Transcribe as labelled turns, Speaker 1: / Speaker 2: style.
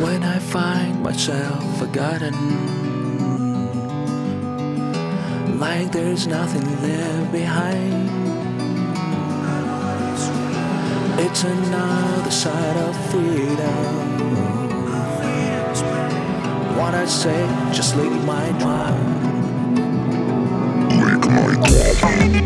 Speaker 1: when I find myself forgotten, like there's nothing left behind. It's another side of freedom. What I say, just leave my mind. Lick my drum.